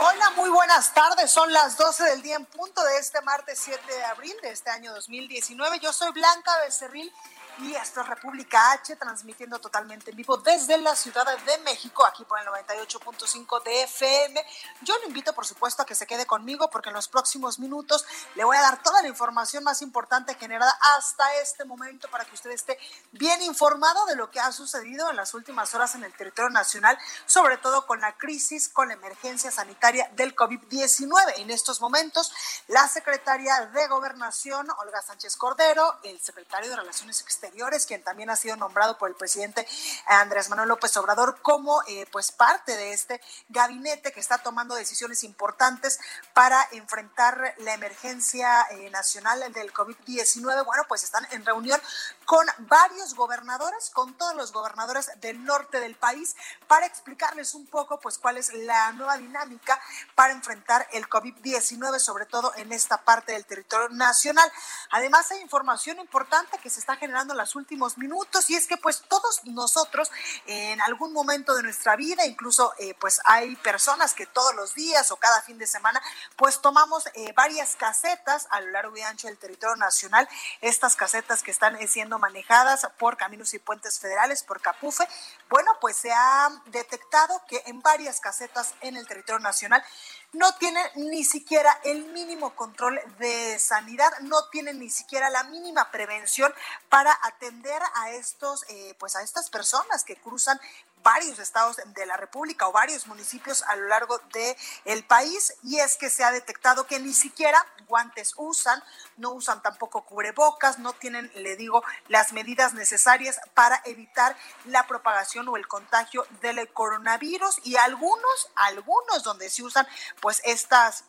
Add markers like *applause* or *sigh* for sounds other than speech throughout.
Hola, muy buenas tardes. Son las 12 del día en punto de este martes 7 de abril de este año 2019. Yo soy Blanca Becerril y esto es República H, transmitiendo totalmente en vivo desde la Ciudad de México, aquí por el 98.5 de FM. Yo lo invito, por supuesto, a que se quede conmigo porque en los próximos minutos le voy a dar toda la información más importante generada hasta este momento para que usted esté bien informado de lo que ha sucedido en las últimas horas en el territorio nacional, sobre todo con la crisis, con la emergencia sanitaria del COVID-19. En estos momentos, la secretaria de Gobernación, Olga Sánchez Cordero, el secretario de Relaciones Exteriores, Quien también ha sido nombrado por el presidente Andrés Manuel López Obrador como eh, pues parte de este gabinete que está tomando decisiones importantes para enfrentar la emergencia eh, nacional del COVID-19. Bueno, pues están en reunión con varios gobernadores, con todos los gobernadores del norte del país, para explicarles un poco pues cuál es la nueva dinámica para enfrentar el COVID-19, sobre todo en esta parte del territorio nacional. Además, hay información importante que se está generando los últimos minutos. Y es que pues todos nosotros en algún momento de nuestra vida, incluso eh, pues hay personas que todos los días o cada fin de semana pues tomamos eh, varias casetas a lo largo y ancho del territorio nacional, estas casetas que están eh, siendo manejadas por Caminos y Puentes Federales, por Capufe, bueno pues se ha detectado que en varias casetas en el territorio nacional no tienen ni siquiera el mínimo control de sanidad, no tienen ni siquiera la mínima prevención para atender a estos, eh, pues a estas personas que cruzan varios estados de la República o varios municipios a lo largo del el país y es que se ha detectado que ni siquiera guantes usan, no usan tampoco cubrebocas, no tienen, le digo, las medidas necesarias para evitar la propagación o el contagio del coronavirus. Y algunos, algunos donde se usan pues estas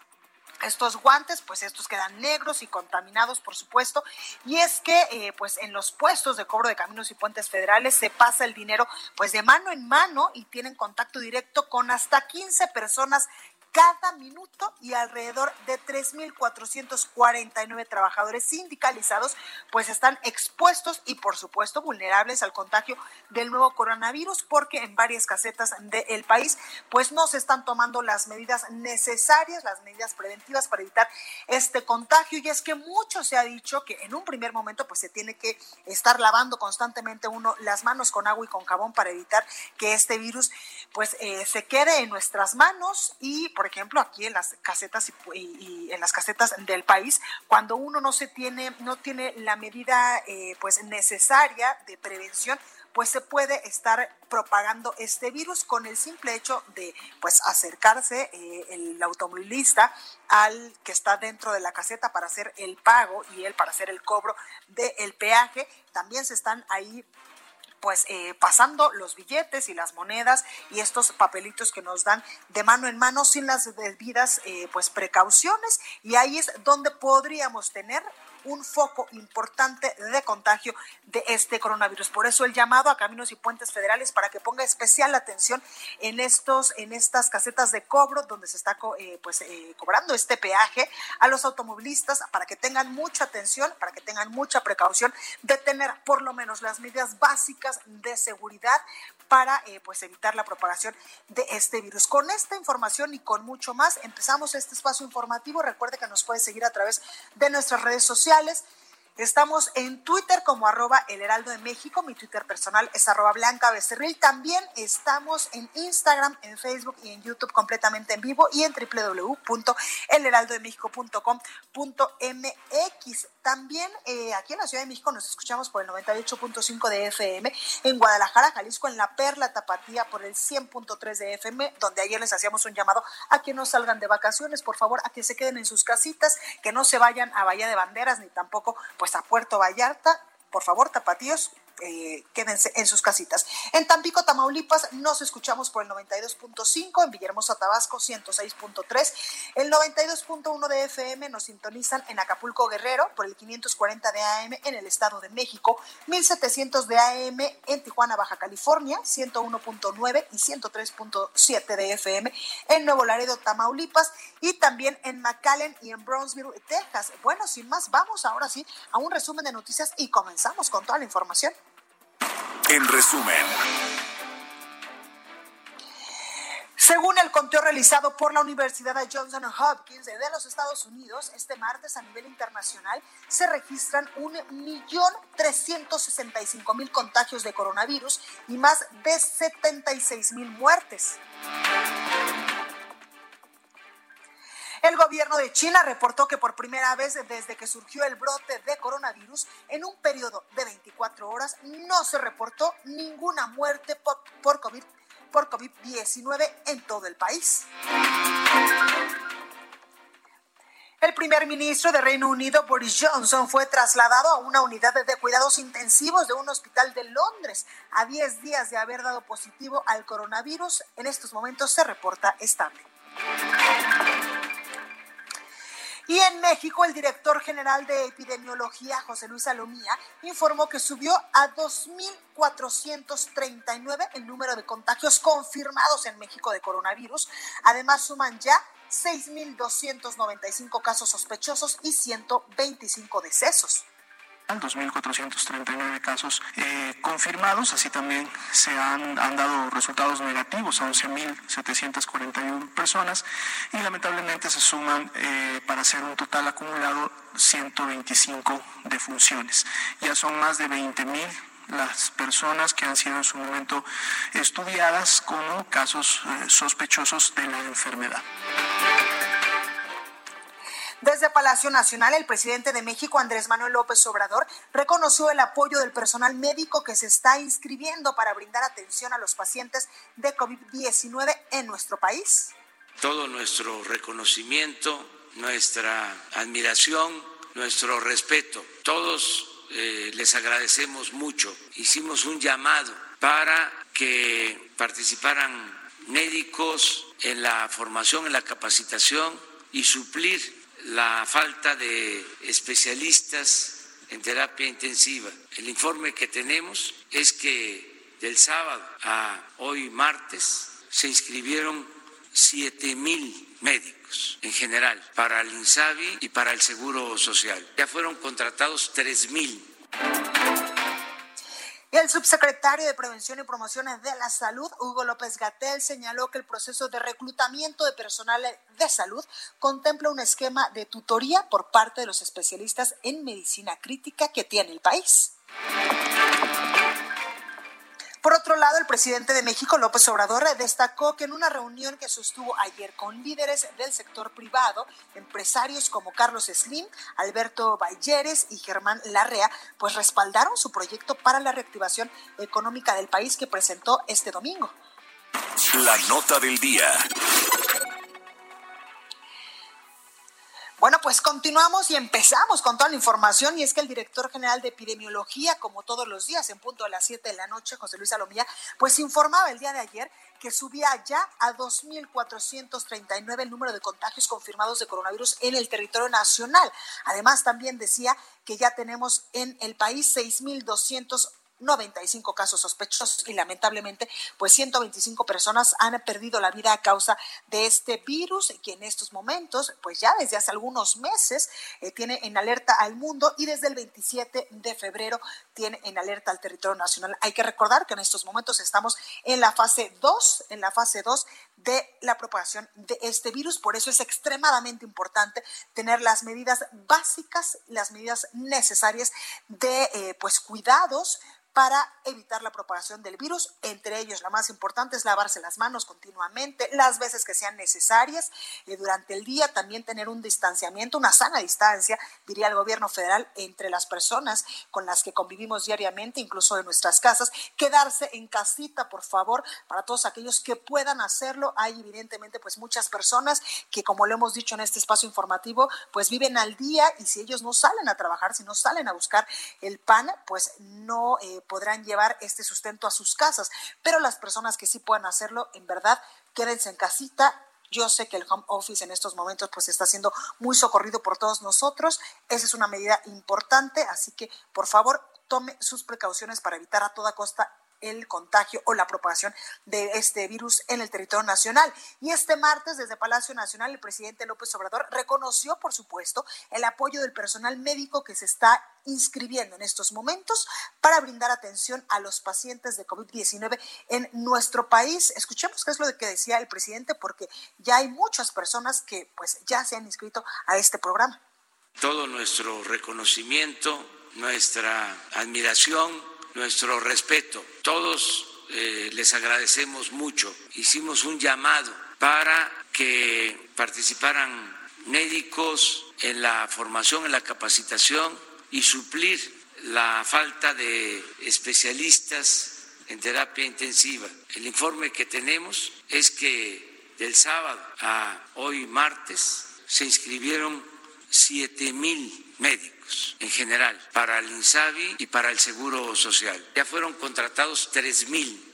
estos guantes, pues estos quedan negros y contaminados, por supuesto. Y es que, eh, pues en los puestos de cobro de caminos y puentes federales se pasa el dinero, pues de mano en mano y tienen contacto directo con hasta 15 personas cada minuto y alrededor de 3.449 trabajadores sindicalizados pues están expuestos y por supuesto vulnerables al contagio del nuevo coronavirus porque en varias casetas del país pues no se están tomando las medidas necesarias, las medidas preventivas para evitar este contagio. Y es que mucho se ha dicho que en un primer momento pues se tiene que estar lavando constantemente uno las manos con agua y con jabón para evitar que este virus pues eh, se quede en nuestras manos y por ejemplo, aquí en las casetas y, en las casetas del país, cuando uno no se tiene, no tiene la medida eh, pues necesaria de prevención, pues se puede estar propagando este virus con el simple hecho de pues acercarse eh, el automovilista al que está dentro de la caseta para hacer el pago y él para hacer el cobro del peaje. También se están ahí pues eh, pasando los billetes y las monedas y estos papelitos que nos dan de mano en mano sin las debidas eh, pues precauciones. Y ahí es donde podríamos tener un foco importante de contagio de este coronavirus. Por eso el llamado a Caminos y Puentes Federales para que ponga especial atención en estos, en estas casetas de cobro donde se está eh, pues eh, cobrando este peaje a los automovilistas para que tengan mucha atención, para que tengan mucha precaución de tener por lo menos las medidas básicas de seguridad para eh, pues evitar la propagación de este virus. Con esta información y con mucho más empezamos este espacio informativo. Recuerde que nos puede seguir a través de nuestras redes sociales Estamos en Twitter como arroba el heraldo de México. Mi Twitter personal es arroba blanca becerril. También estamos en Instagram, en Facebook y en YouTube completamente en vivo y en www.elheraldodemexico.com.mx. También eh, aquí en la Ciudad de México nos escuchamos por el 98.5 de FM, en Guadalajara, Jalisco, en La Perla Tapatía por el 100.3 de FM, donde ayer les hacíamos un llamado a que no salgan de vacaciones, por favor, a que se queden en sus casitas, que no se vayan a Bahía de Banderas ni tampoco pues a Puerto Vallarta. Por favor, tapatíos, eh, quédense en sus casitas. En Tampico, Tamaulipas, nos escuchamos por el 92.5, en Villahermosa, Tabasco, 106.3, el 92.1 de FM nos sintonizan en Acapulco, Guerrero, por el 540 de AM en el Estado de México, 1700 de AM en Tijuana, Baja California, 101.9 y 103.7 de FM en Nuevo Laredo, Tamaulipas, y también en McAllen y en Brownsville, Texas. Bueno, sin más, vamos ahora sí a un resumen de noticias y comenzamos con toda la información. En resumen. Según el conteo realizado por la Universidad de Johnson Hopkins de los Estados Unidos, este martes a nivel internacional se registran 1.365.000 contagios de coronavirus y más de 76.000 muertes. El gobierno de China reportó que por primera vez desde que surgió el brote de coronavirus, en un periodo de 24 horas no se reportó ninguna muerte por, por COVID por COVID-19 en todo el país. El primer ministro de Reino Unido, Boris Johnson, fue trasladado a una unidad de cuidados intensivos de un hospital de Londres. A 10 días de haber dado positivo al coronavirus, en estos momentos se reporta estable. En México, el director general de epidemiología, José Luis Salomía, informó que subió a 2.439 el número de contagios confirmados en México de coronavirus. Además, suman ya 6.295 casos sospechosos y 125 decesos. 2.439 casos eh, confirmados, así también se han, dado resultados negativos a 11.741 personas y lamentablemente se suman eh, para hacer un total acumulado 125 defunciones. Ya son más de 20.000 las personas que han sido en su momento estudiadas como casos eh, sospechosos de la enfermedad. Desde Palacio Nacional, el presidente de México, Andrés Manuel López Obrador, reconoció el apoyo del personal médico que se está inscribiendo para brindar atención a los pacientes de COVID-19 en nuestro país. Todo nuestro reconocimiento, nuestra admiración, nuestro respeto. Todos eh, les agradecemos mucho. Hicimos un llamado para que participaran médicos en la formación, en la capacitación y suplir la falta de especialistas en terapia intensiva. El informe que tenemos es que del sábado a hoy martes se inscribieron siete mil médicos en general para el INSABI y para el Seguro Social. Ya fueron contratados tres mil. El subsecretario de Prevención y Promoción de la Salud, Hugo López Gatel, señaló que el proceso de reclutamiento de personal de salud contempla un esquema de tutoría por parte de los especialistas en medicina crítica que tiene el país. Por otro lado, el presidente de México, López Obrador, destacó que en una reunión que sostuvo ayer con líderes del sector privado, empresarios como Carlos Slim, Alberto Balleres y Germán Larrea, pues respaldaron su proyecto para la reactivación económica del país que presentó este domingo. La nota del día. Bueno, pues continuamos y empezamos con toda la información y es que el director general de epidemiología, como todos los días en punto a las 7 de la noche, José Luis Salomía, pues informaba el día de ayer que subía ya a 2.439 el número de contagios confirmados de coronavirus en el territorio nacional. Además, también decía que ya tenemos en el país 6.200 95 casos sospechosos y lamentablemente pues 125 personas han perdido la vida a causa de este virus que en estos momentos pues ya desde hace algunos meses eh, tiene en alerta al mundo y desde el 27 de febrero tiene en alerta al territorio nacional. Hay que recordar que en estos momentos estamos en la fase 2, en la fase 2 de la propagación de este virus. Por eso es extremadamente importante tener las medidas básicas, las medidas necesarias de eh, pues cuidados para evitar la propagación del virus. Entre ellos, la más importante es lavarse las manos continuamente, las veces que sean necesarias eh, durante el día, también tener un distanciamiento, una sana distancia, diría el gobierno federal, entre las personas con las que convivimos diariamente, incluso en nuestras casas. Quedarse en casita, por favor, para todos aquellos que puedan hacerlo. Hay evidentemente pues muchas personas que, como lo hemos dicho en este espacio informativo, pues viven al día y si ellos no salen a trabajar, si no salen a buscar el pan, pues no eh, podrán llevar este sustento a sus casas. Pero las personas que sí puedan hacerlo, en verdad, quédense en casita, yo sé que el home office en estos momentos pues está siendo muy socorrido por todos nosotros. Esa es una medida importante, así que por favor tome sus precauciones para evitar a toda costa el contagio o la propagación de este virus en el territorio nacional. Y este martes, desde Palacio Nacional, el presidente López Obrador reconoció, por supuesto, el apoyo del personal médico que se está inscribiendo en estos momentos para brindar atención a los pacientes de COVID-19 en nuestro país. Escuchemos qué es lo que decía el presidente, porque ya hay muchas personas que pues ya se han inscrito a este programa. Todo nuestro reconocimiento, nuestra admiración nuestro respeto. Todos eh, les agradecemos mucho. Hicimos un llamado para que participaran médicos en la formación, en la capacitación y suplir la falta de especialistas en terapia intensiva. El informe que tenemos es que del sábado a hoy martes se inscribieron siete mil médicos en general para el INSABI y para el Seguro Social. Ya fueron contratados tres mil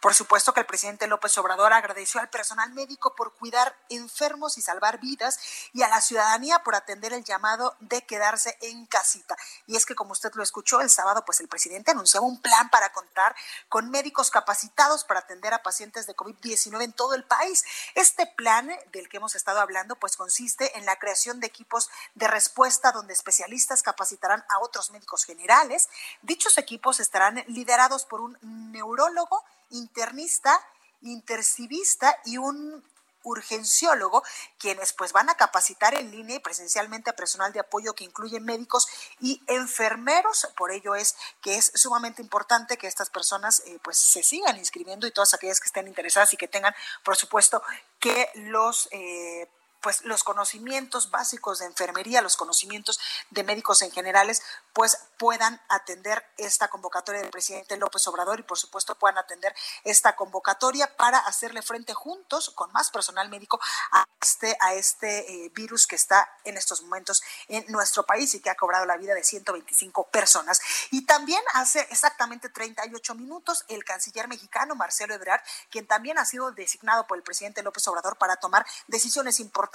por supuesto que el presidente López Obrador agradeció al personal médico por cuidar enfermos y salvar vidas y a la ciudadanía por atender el llamado de quedarse en casita. Y es que como usted lo escuchó el sábado, pues el presidente anunció un plan para contar con médicos capacitados para atender a pacientes de COVID-19 en todo el país. Este plan del que hemos estado hablando, pues consiste en la creación de equipos de respuesta donde especialistas capacitarán a otros médicos generales. Dichos equipos estarán liderados por un neurólogo internista, intercivista y un urgenciólogo, quienes pues van a capacitar en línea y presencialmente a personal de apoyo que incluye médicos y enfermeros. Por ello es que es sumamente importante que estas personas eh, pues se sigan inscribiendo y todas aquellas que estén interesadas y que tengan, por supuesto, que los eh, pues los conocimientos básicos de enfermería, los conocimientos de médicos en generales, pues puedan atender esta convocatoria del presidente López Obrador y por supuesto puedan atender esta convocatoria para hacerle frente juntos con más personal médico a este, a este eh, virus que está en estos momentos en nuestro país y que ha cobrado la vida de 125 personas. Y también hace exactamente 38 minutos el canciller mexicano Marcelo Ebrard, quien también ha sido designado por el presidente López Obrador para tomar decisiones importantes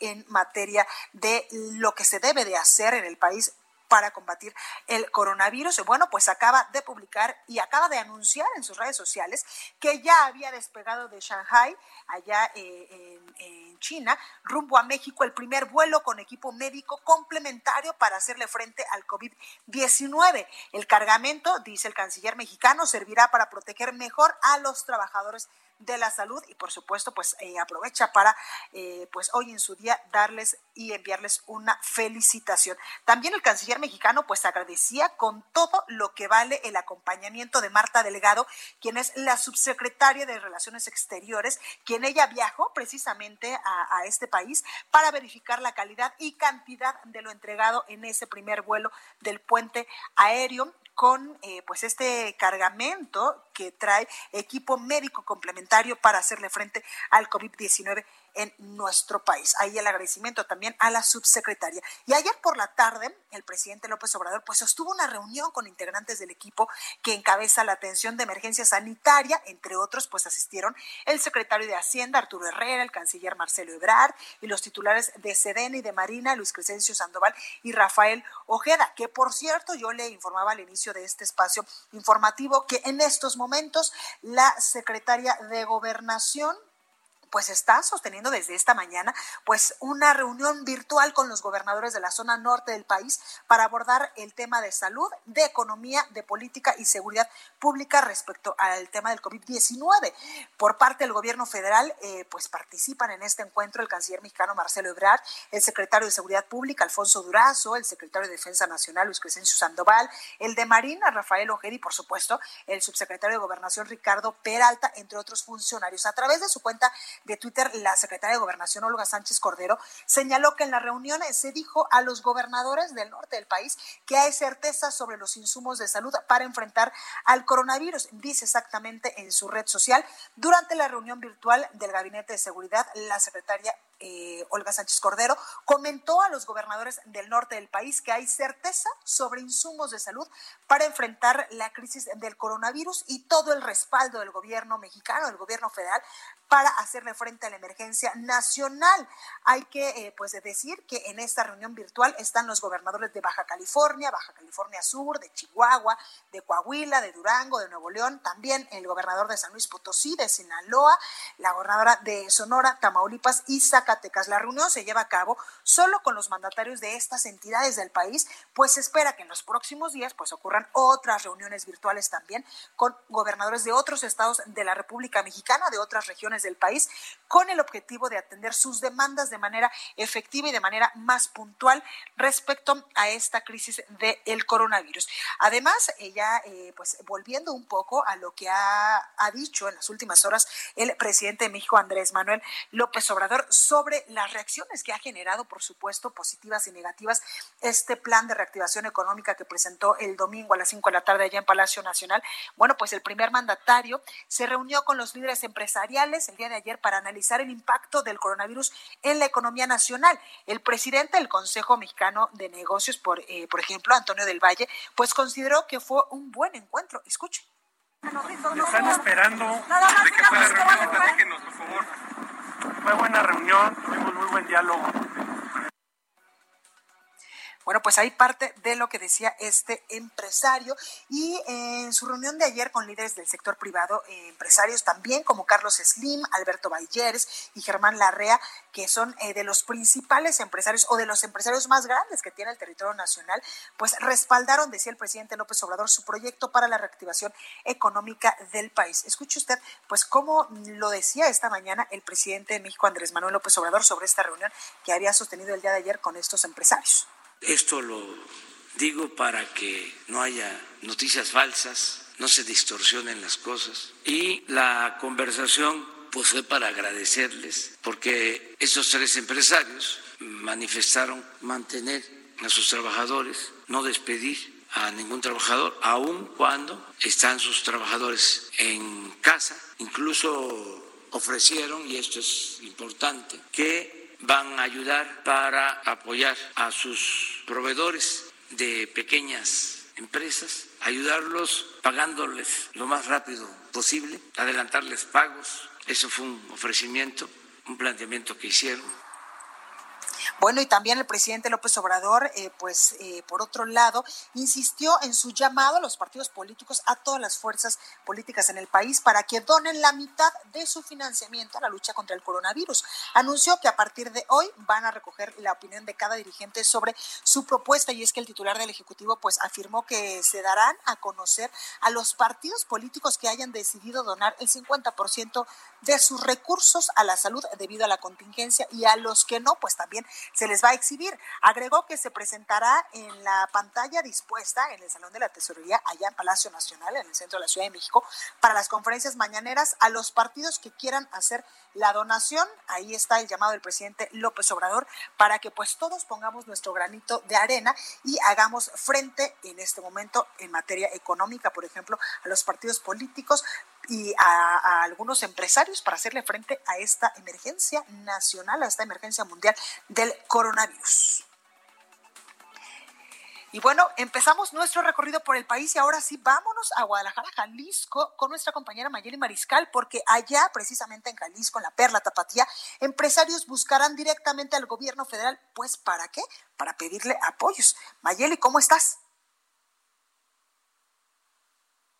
en materia de lo que se debe de hacer en el país para combatir el coronavirus. Bueno, pues acaba de publicar y acaba de anunciar en sus redes sociales que ya había despegado de Shanghai, allá eh, en, China, rumbo a México, el primer vuelo con equipo médico complementario para hacerle frente al COVID-19. El cargamento, dice el canciller mexicano, servirá para proteger mejor a los trabajadores de la salud y por supuesto pues eh, aprovecha para eh, pues hoy en su día darles y enviarles una felicitación. También el canciller mexicano pues agradecía con todo lo que vale el acompañamiento de Marta Delgado, quien es la subsecretaria de Relaciones Exteriores, quien ella viajó precisamente a, a este país para verificar la calidad y cantidad de lo entregado en ese primer vuelo del puente aéreo con eh, pues este cargamento que trae equipo médico complementario para hacerle frente al COVID-19 en nuestro país. Ahí el agradecimiento también a la subsecretaria. Y ayer por la tarde, el presidente López Obrador pues sostuvo una reunión con integrantes del equipo que encabeza la atención de emergencia sanitaria, entre otros pues asistieron el secretario de Hacienda Arturo Herrera, el canciller Marcelo Ebrard y los titulares de Sedena y de Marina, Luis Crescencio Sandoval y Rafael Ojeda, que por cierto yo le informaba al inicio de este espacio informativo que en estos momentos la secretaria de Gobernación pues está sosteniendo desde esta mañana pues una reunión virtual con los gobernadores de la zona norte del país para abordar el tema de salud, de economía, de política y seguridad pública respecto al tema del COVID-19. Por parte del gobierno federal, eh, pues participan en este encuentro el canciller mexicano Marcelo Ebrard, el secretario de Seguridad Pública Alfonso Durazo, el secretario de Defensa Nacional Luis Crescencio Sandoval, el de Marina Rafael Ojeda y por supuesto el subsecretario de Gobernación Ricardo Peralta, entre otros funcionarios. A través de su cuenta de Twitter, la secretaria de Gobernación, Olga Sánchez Cordero, señaló que en la reunión se dijo a los gobernadores del norte del país que hay certeza sobre los insumos de salud para enfrentar al coronavirus. Dice exactamente en su red social, durante la reunión virtual del Gabinete de Seguridad, la secretaria eh, Olga Sánchez Cordero, comentó a los gobernadores del norte del país que hay certeza sobre insumos de salud para enfrentar la crisis del coronavirus y todo el respaldo del gobierno mexicano, del gobierno federal, para hacerle frente a la emergencia nacional. Hay que eh, pues decir que en esta reunión virtual están los gobernadores de Baja California, Baja California Sur, de Chihuahua, de Coahuila, de Durango, de Nuevo León, también el gobernador de San Luis Potosí, de Sinaloa, la gobernadora de Sonora, Tamaulipas y Zacatecas. La reunión se lleva a cabo solo con los mandatarios de estas entidades del país, pues se espera que en los próximos días pues ocurran otras reuniones virtuales también con gobernadores de otros estados de la República Mexicana, de otras regiones del país con el objetivo de atender sus demandas de manera efectiva y de manera más puntual respecto a esta crisis del coronavirus. Además, ya eh, pues volviendo un poco a lo que ha, ha dicho en las últimas horas el presidente de México, Andrés Manuel López Obrador, sobre las reacciones que ha generado, por supuesto, positivas y negativas, este plan de reactivación económica que presentó el domingo a las 5 de la tarde allá en Palacio Nacional. Bueno, pues el primer mandatario se reunió con los líderes empresariales el día de ayer para analizar el impacto del coronavirus en la economía nacional. El presidente del Consejo Mexicano de Negocios, por, eh, por ejemplo, Antonio del Valle, pues consideró que fue un buen encuentro. Escuche. Están esperando de que fue la reunión, platíquenos, por favor. Fue buena reunión, tuvimos muy buen diálogo bueno, pues hay parte de lo que decía este empresario y en su reunión de ayer con líderes del sector privado, eh, empresarios también como Carlos Slim, Alberto Balleres y Germán Larrea, que son eh, de los principales empresarios o de los empresarios más grandes que tiene el territorio nacional, pues respaldaron, decía el presidente López Obrador, su proyecto para la reactivación económica del país. Escuche usted, pues cómo lo decía esta mañana el presidente de México, Andrés Manuel López Obrador, sobre esta reunión que había sostenido el día de ayer con estos empresarios. Esto lo digo para que no haya noticias falsas, no se distorsionen las cosas. Y la conversación pues fue para agradecerles, porque esos tres empresarios manifestaron mantener a sus trabajadores, no despedir a ningún trabajador, aun cuando están sus trabajadores en casa. Incluso ofrecieron, y esto es importante, que van a ayudar para apoyar a sus proveedores de pequeñas empresas, ayudarlos pagándoles lo más rápido posible, adelantarles pagos. Eso fue un ofrecimiento, un planteamiento que hicieron bueno, y también el presidente López Obrador, eh, pues eh, por otro lado, insistió en su llamado a los partidos políticos, a todas las fuerzas políticas en el país, para que donen la mitad de su financiamiento a la lucha contra el coronavirus. Anunció que a partir de hoy van a recoger la opinión de cada dirigente sobre su propuesta y es que el titular del Ejecutivo pues afirmó que se darán a conocer a los partidos políticos que hayan decidido donar el 50% de sus recursos a la salud debido a la contingencia y a los que no, pues también se les va a exhibir. Agregó que se presentará en la pantalla dispuesta en el Salón de la Tesorería allá en Palacio Nacional, en el centro de la Ciudad de México, para las conferencias mañaneras a los partidos que quieran hacer la donación. Ahí está el llamado del presidente López Obrador para que pues todos pongamos nuestro granito de arena y hagamos frente en este momento en materia económica, por ejemplo, a los partidos políticos y a, algunos empresarios para hacerle frente a esta emergencia nacional, a esta emergencia mundial del coronavirus. Y bueno, empezamos nuestro recorrido por el país y ahora sí, vámonos a Guadalajara, Jalisco, con nuestra compañera Mayeli Mariscal, porque allá, precisamente en Jalisco, en la Perla Tapatía, empresarios buscarán directamente al gobierno federal. Pues, ¿para qué? Para pedirle apoyos. Mayeli, ¿cómo estás?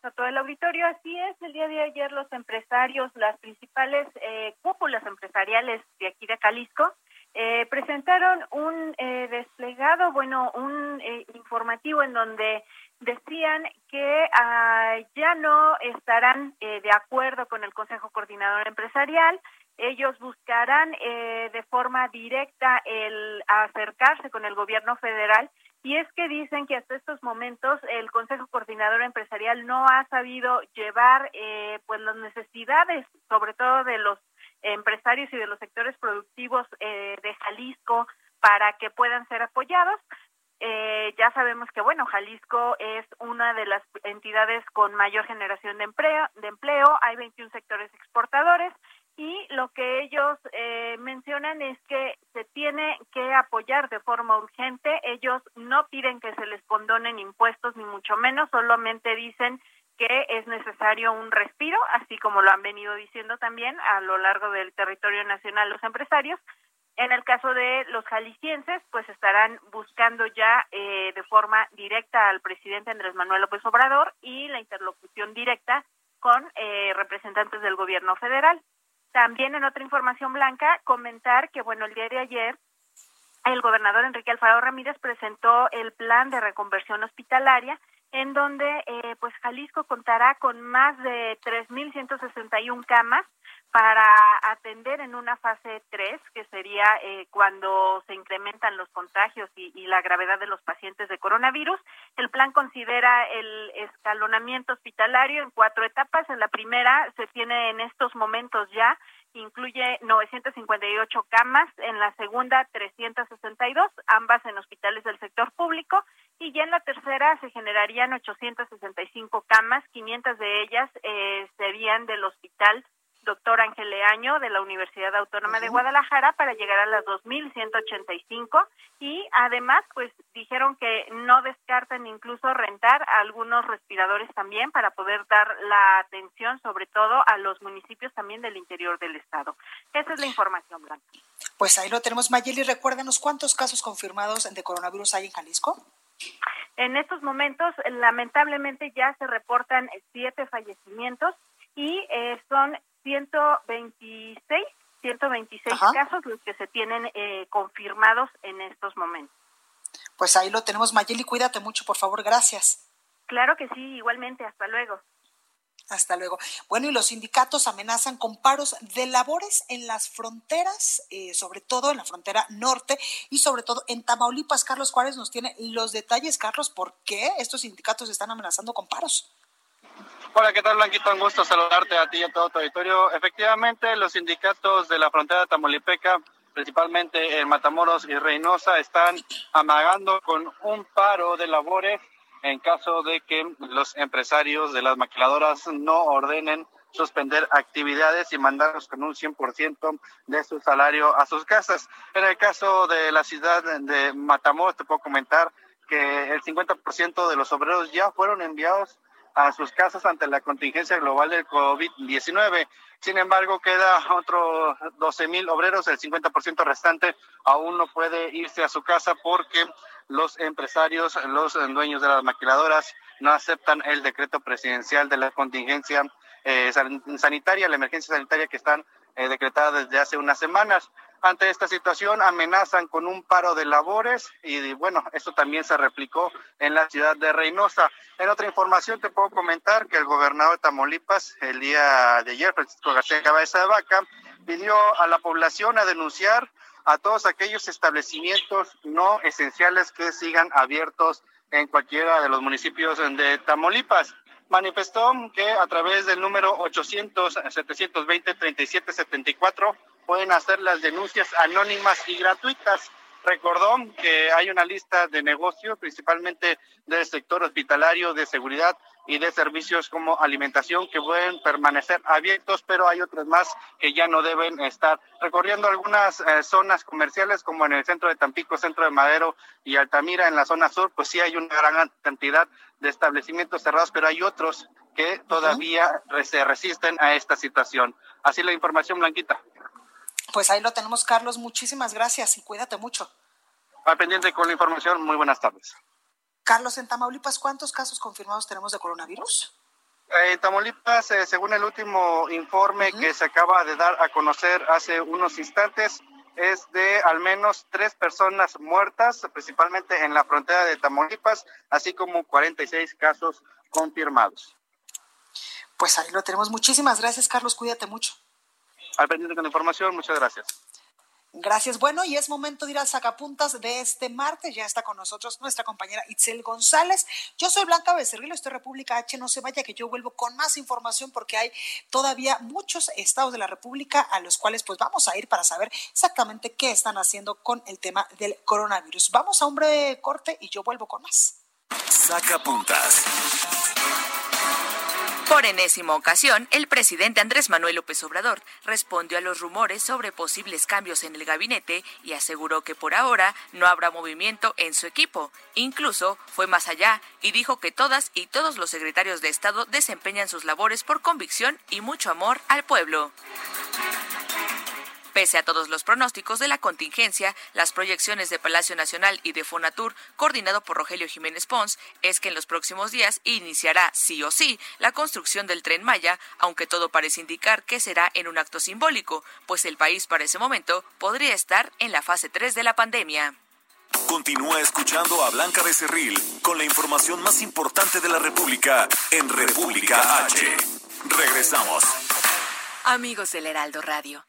A todo el auditorio. Así es, el día de ayer los empresarios, las principales eh, cúpulas empresariales de aquí de Jalisco, eh, presentaron un eh, desplegado, bueno, un eh, informativo en donde decían que ah, ya no estarán de acuerdo con el Consejo Coordinador Empresarial, ellos buscarán de forma directa el acercarse con el gobierno federal y es que dicen que hasta estos momentos el Consejo Coordinador Empresarial no ha sabido llevar pues las necesidades, sobre todo de los empresarios y de los sectores productivos eh, de Jalisco para que puedan ser apoyados. Eh, ya sabemos que bueno Jalisco es una de las entidades con mayor generación de empleo de empleo hay 21 sectores exportadores y lo que ellos eh, mencionan es que se tiene que apoyar de forma urgente ellos no piden que se les condonen impuestos ni mucho menos solamente dicen que es necesario un respiro, así como lo han venido diciendo también a lo largo del territorio nacional los empresarios. En el caso de los jaliscienses, pues estarán buscando ya eh, de forma directa al presidente Andrés Manuel López Obrador y la interlocución directa con eh, representantes del gobierno federal. También en otra información blanca, comentar que, bueno, el día de ayer el gobernador Enrique Alfaro Ramírez presentó el plan de reconversión hospitalaria en donde eh, pues Jalisco contará con más de 3.161 camas para atender en una fase 3, que sería eh, cuando se incrementan los contagios y, y, la gravedad de los pacientes de coronavirus. El plan considera el escalonamiento hospitalario en cuatro etapas. En la primera se tiene en estos momentos ya incluye 958 camas, en la segunda 362, ambas en hospitales del sector público, y ya en la tercera se generarían 865 camas, 500 de ellas eh, serían del hospital doctor Ángel Leaño de la Universidad Autónoma de Guadalajara para llegar a las 2.185 y además pues dijeron que no descartan incluso rentar algunos respiradores también para poder dar la atención sobre todo a los municipios también del interior del estado. Esa es la información, Blanca. Pues ahí lo tenemos, Mayeli. Recuérdanos cuántos casos confirmados de coronavirus hay en Jalisco. En estos momentos, lamentablemente, ya se reportan siete fallecimientos y eh, son 126, 126 casos los que se tienen eh, confirmados en estos momentos. Pues ahí lo tenemos, Mayeli, cuídate mucho, por favor, gracias. Claro que sí, igualmente, hasta luego. Hasta luego. Bueno, y los sindicatos amenazan con paros de labores en las fronteras, eh, sobre todo en la frontera norte y sobre todo en Tamaulipas. Carlos Juárez nos tiene los detalles. Carlos, ¿por qué estos sindicatos están amenazando con paros? Hola, ¿qué tal, Blanquito? Un gusto saludarte a ti y a todo tu auditorio. Efectivamente, los sindicatos de la frontera tamaulipeca, principalmente en Matamoros y Reynosa, están amagando con un paro de labores en caso de que los empresarios de las maquiladoras no ordenen suspender actividades y mandarlos con un 100% de su salario a sus casas. En el caso de la ciudad de Matamoros, te puedo comentar que el 50% de los obreros ya fueron enviados a sus casas ante la contingencia global del COVID-19. Sin embargo, queda otros 12 mil obreros, el 50% restante aún no puede irse a su casa porque los empresarios, los dueños de las maquiladoras no aceptan el decreto presidencial de la contingencia eh, sanitaria, la emergencia sanitaria que están eh, decretada desde hace unas semanas. Ante esta situación amenazan con un paro de labores y bueno, eso también se replicó en la ciudad de Reynosa. En otra información te puedo comentar que el gobernador de Tamaulipas el día de ayer, Francisco García Cabeza de Vaca, pidió a la población a denunciar a todos aquellos establecimientos no esenciales que sigan abiertos en cualquiera de los municipios de Tamaulipas manifestó que a través del número 800-720-3774 pueden hacer las denuncias anónimas y gratuitas. recordó que hay una lista de negocios, principalmente del sector hospitalario, de seguridad y de servicios como alimentación que pueden permanecer abiertos, pero hay otros más que ya no deben estar. Recorriendo algunas eh, zonas comerciales como en el centro de Tampico, centro de Madero y Altamira, en la zona sur, pues sí hay una gran cantidad de establecimientos cerrados, pero hay otros que todavía se resisten a esta situación. Así la información, Blanquita. Pues ahí lo tenemos, Carlos. Muchísimas gracias y cuídate mucho. Al pendiente con la información. Muy buenas tardes. Carlos, en Tamaulipas, ¿cuántos casos confirmados tenemos de coronavirus? En eh, Tamaulipas, eh, según el último informe que se acaba de dar a conocer hace unos instantes, es de al menos tres personas muertas, principalmente en la frontera de Tamaulipas, así como 46 casos confirmados. Pues ahí lo tenemos. Muchísimas gracias, Carlos. Cuídate mucho. Al pendiente con la información, muchas gracias. Gracias. Bueno, y es momento de ir al sacapuntas de este martes. Ya está con nosotros nuestra compañera Itzel González. Yo soy Blanca Becerril, estoy República H. No se vaya que yo vuelvo con más información porque hay todavía muchos estados de la República a los cuales pues vamos a ir para saber exactamente qué están haciendo con el tema del coronavirus. Vamos a un breve corte y yo vuelvo con más. Sacapuntas. Por enésima ocasión, el presidente Andrés Manuel López Obrador respondió a los rumores sobre posibles cambios en el gabinete y aseguró que por ahora no habrá movimiento en su equipo. Incluso fue más allá y dijo que todas y todos los secretarios de Estado desempeñan sus labores por convicción y mucho amor al pueblo. Pese a todos los pronósticos de la contingencia, las proyecciones de Palacio Nacional y de Fonatur, coordinado por Rogelio Jiménez Pons, es que en los próximos días iniciará sí o sí la construcción del tren Maya, aunque todo parece indicar que será en un acto simbólico, pues el país para ese momento podría estar en la fase 3 de la pandemia. Continúa escuchando a Blanca Becerril con la información más importante de la República en República H. Regresamos. Amigos del Heraldo Radio.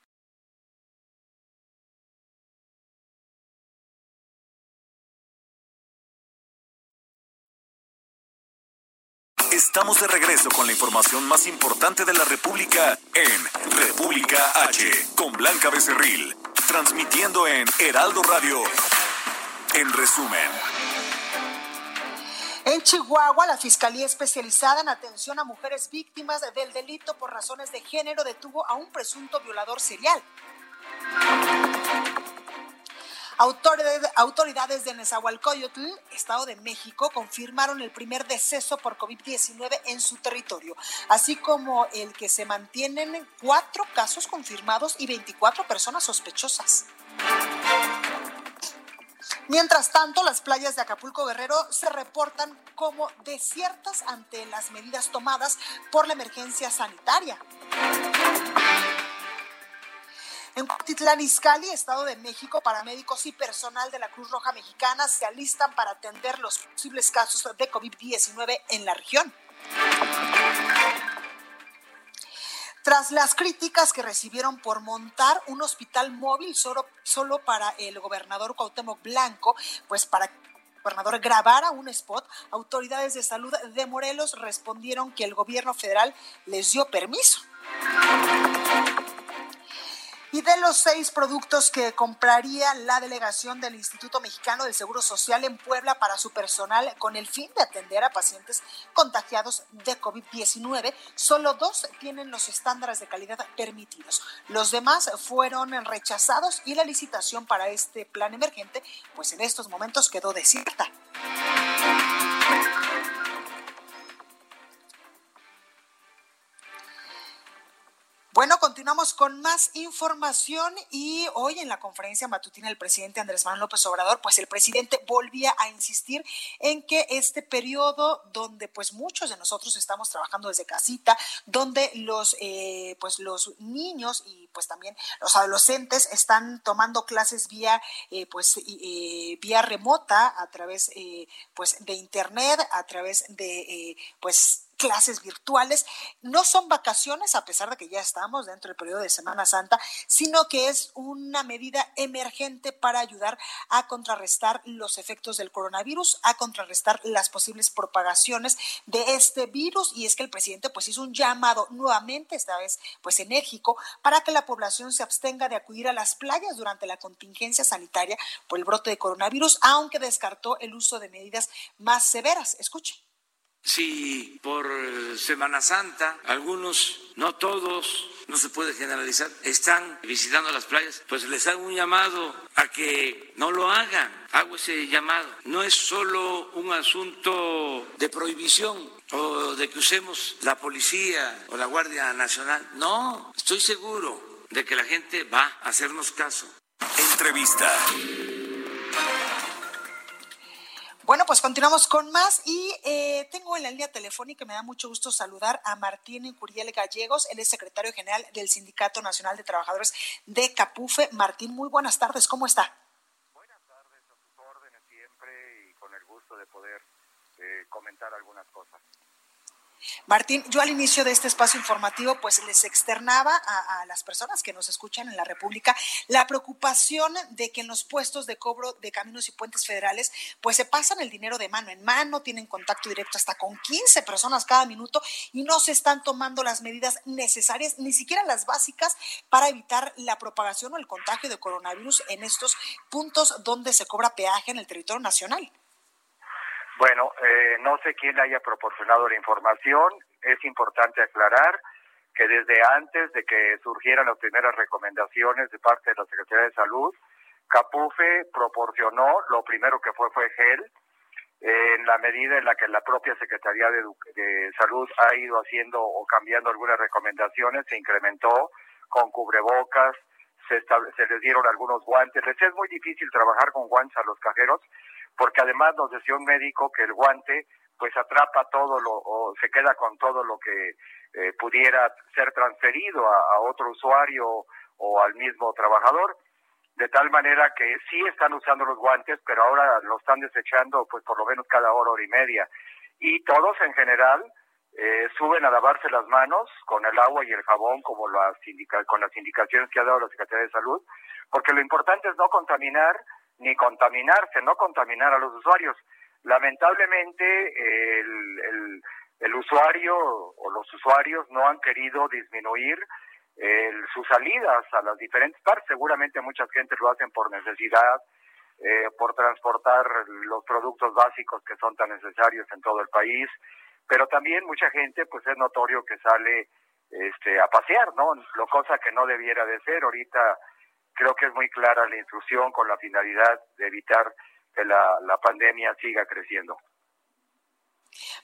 Estamos de regreso con la información más importante de la República en República H, con Blanca Becerril, transmitiendo en Heraldo Radio. En resumen. En Chihuahua, la Fiscalía Especializada en Atención a Mujeres Víctimas del Delito por Razones de Género detuvo a un presunto violador serial. Autoridades de Nezahualcóyotl, Estado de México, confirmaron el primer deceso por COVID-19 en su territorio, así como el que se mantienen cuatro casos confirmados y 24 personas sospechosas. Mientras tanto, las playas de Acapulco Guerrero se reportan como desiertas ante las medidas tomadas por la emergencia sanitaria. En Titlán Izcalli, Estado de México, paramédicos y personal de la Cruz Roja Mexicana se alistan para atender los posibles casos de COVID-19 en la región. Tras las críticas que recibieron por montar un hospital móvil solo, solo para el gobernador Cuauhtémoc Blanco, pues para gobernador grabara un spot, autoridades de salud de Morelos respondieron que el gobierno federal les dio permiso. Y de los seis productos que compraría la delegación del Instituto Mexicano del Seguro Social en Puebla para su personal con el fin de atender a pacientes contagiados de COVID-19, solo dos tienen los estándares de calidad permitidos. Los demás fueron rechazados y la licitación para este plan emergente, pues en estos momentos quedó desierta. Bueno, continuamos con más información y hoy en la conferencia matutina del presidente Andrés Manuel López Obrador, pues el presidente volvía a insistir en que este periodo donde pues muchos de nosotros estamos trabajando desde casita, donde los eh, pues los niños y pues también los adolescentes están tomando clases vía eh, pues eh, vía remota a través pues de internet, a través de pues clases virtuales. No son vacaciones, a pesar de que ya estamos dentro del periodo de Semana Santa, sino que es una medida emergente para ayudar a contrarrestar los efectos del coronavirus, a contrarrestar las posibles propagaciones de este virus. Y es que el presidente pues hizo un llamado nuevamente, esta vez pues enérgico, para que la población se abstenga de acudir a las playas durante la contingencia sanitaria por el brote de coronavirus, aunque descartó el uso de medidas más severas. Escuche. Si por Semana Santa algunos, no todos, no se puede generalizar, están visitando las playas, pues les hago un llamado a que no lo hagan. Hago ese llamado. No es solo un asunto de prohibición o de que usemos la policía o la Guardia Nacional. No, estoy seguro de que la gente va a hacernos caso. Entrevista. Bueno, pues continuamos con más y eh, tengo en la línea telefónica, me da mucho gusto saludar a Martín Curiel Gallegos, él es secretario general del Sindicato Nacional de Trabajadores de Capufe. Martín, muy buenas tardes, ¿cómo está? Buenas tardes, a sus órdenes siempre y con el gusto de poder eh, comentar algunas cosas. Martín, yo al inicio de este espacio informativo pues les externaba a, las personas que nos escuchan en la República la preocupación de que en los puestos de cobro de caminos y puentes federales pues se pasan el dinero de mano en mano, tienen contacto directo hasta con 15 personas cada minuto y no se están tomando las medidas necesarias, ni siquiera las básicas para evitar la propagación o el contagio de coronavirus en estos puntos donde se cobra peaje en el territorio nacional. Bueno, eh, no sé quién haya proporcionado la información. Es importante aclarar que desde antes de que surgieran las primeras recomendaciones de parte de la Secretaría de Salud, Capufe proporcionó, lo primero que fue fue gel, en la medida en la que la propia Secretaría de, Salud ha ido haciendo o cambiando algunas recomendaciones, se incrementó con cubrebocas, se, se les dieron algunos guantes. Les es muy difícil trabajar con guantes a los cajeros porque además nos decía un médico que el guante pues atrapa todo lo o se queda con todo lo que eh, pudiera ser transferido a, otro usuario o al mismo trabajador de tal manera que sí están usando los guantes pero ahora lo están desechando pues por lo menos cada hora hora y media. Y todos en general eh, suben a lavarse las manos con el agua y el jabón como las indica con las indicaciones que ha dado la Secretaría de Salud porque lo importante es no contaminar ni contaminarse, no contaminar a los usuarios. Lamentablemente el, el, usuario o los usuarios no han querido disminuir sus salidas a las diferentes partes. Seguramente mucha gente lo hacen por necesidad, eh, por transportar los productos básicos que son tan necesarios en todo el país, pero también mucha gente pues es notorio que sale este a pasear, ¿no? Lo cosa que no debiera de ser. Ahorita creo que es muy clara la instrucción con la finalidad de evitar que la, la pandemia siga creciendo.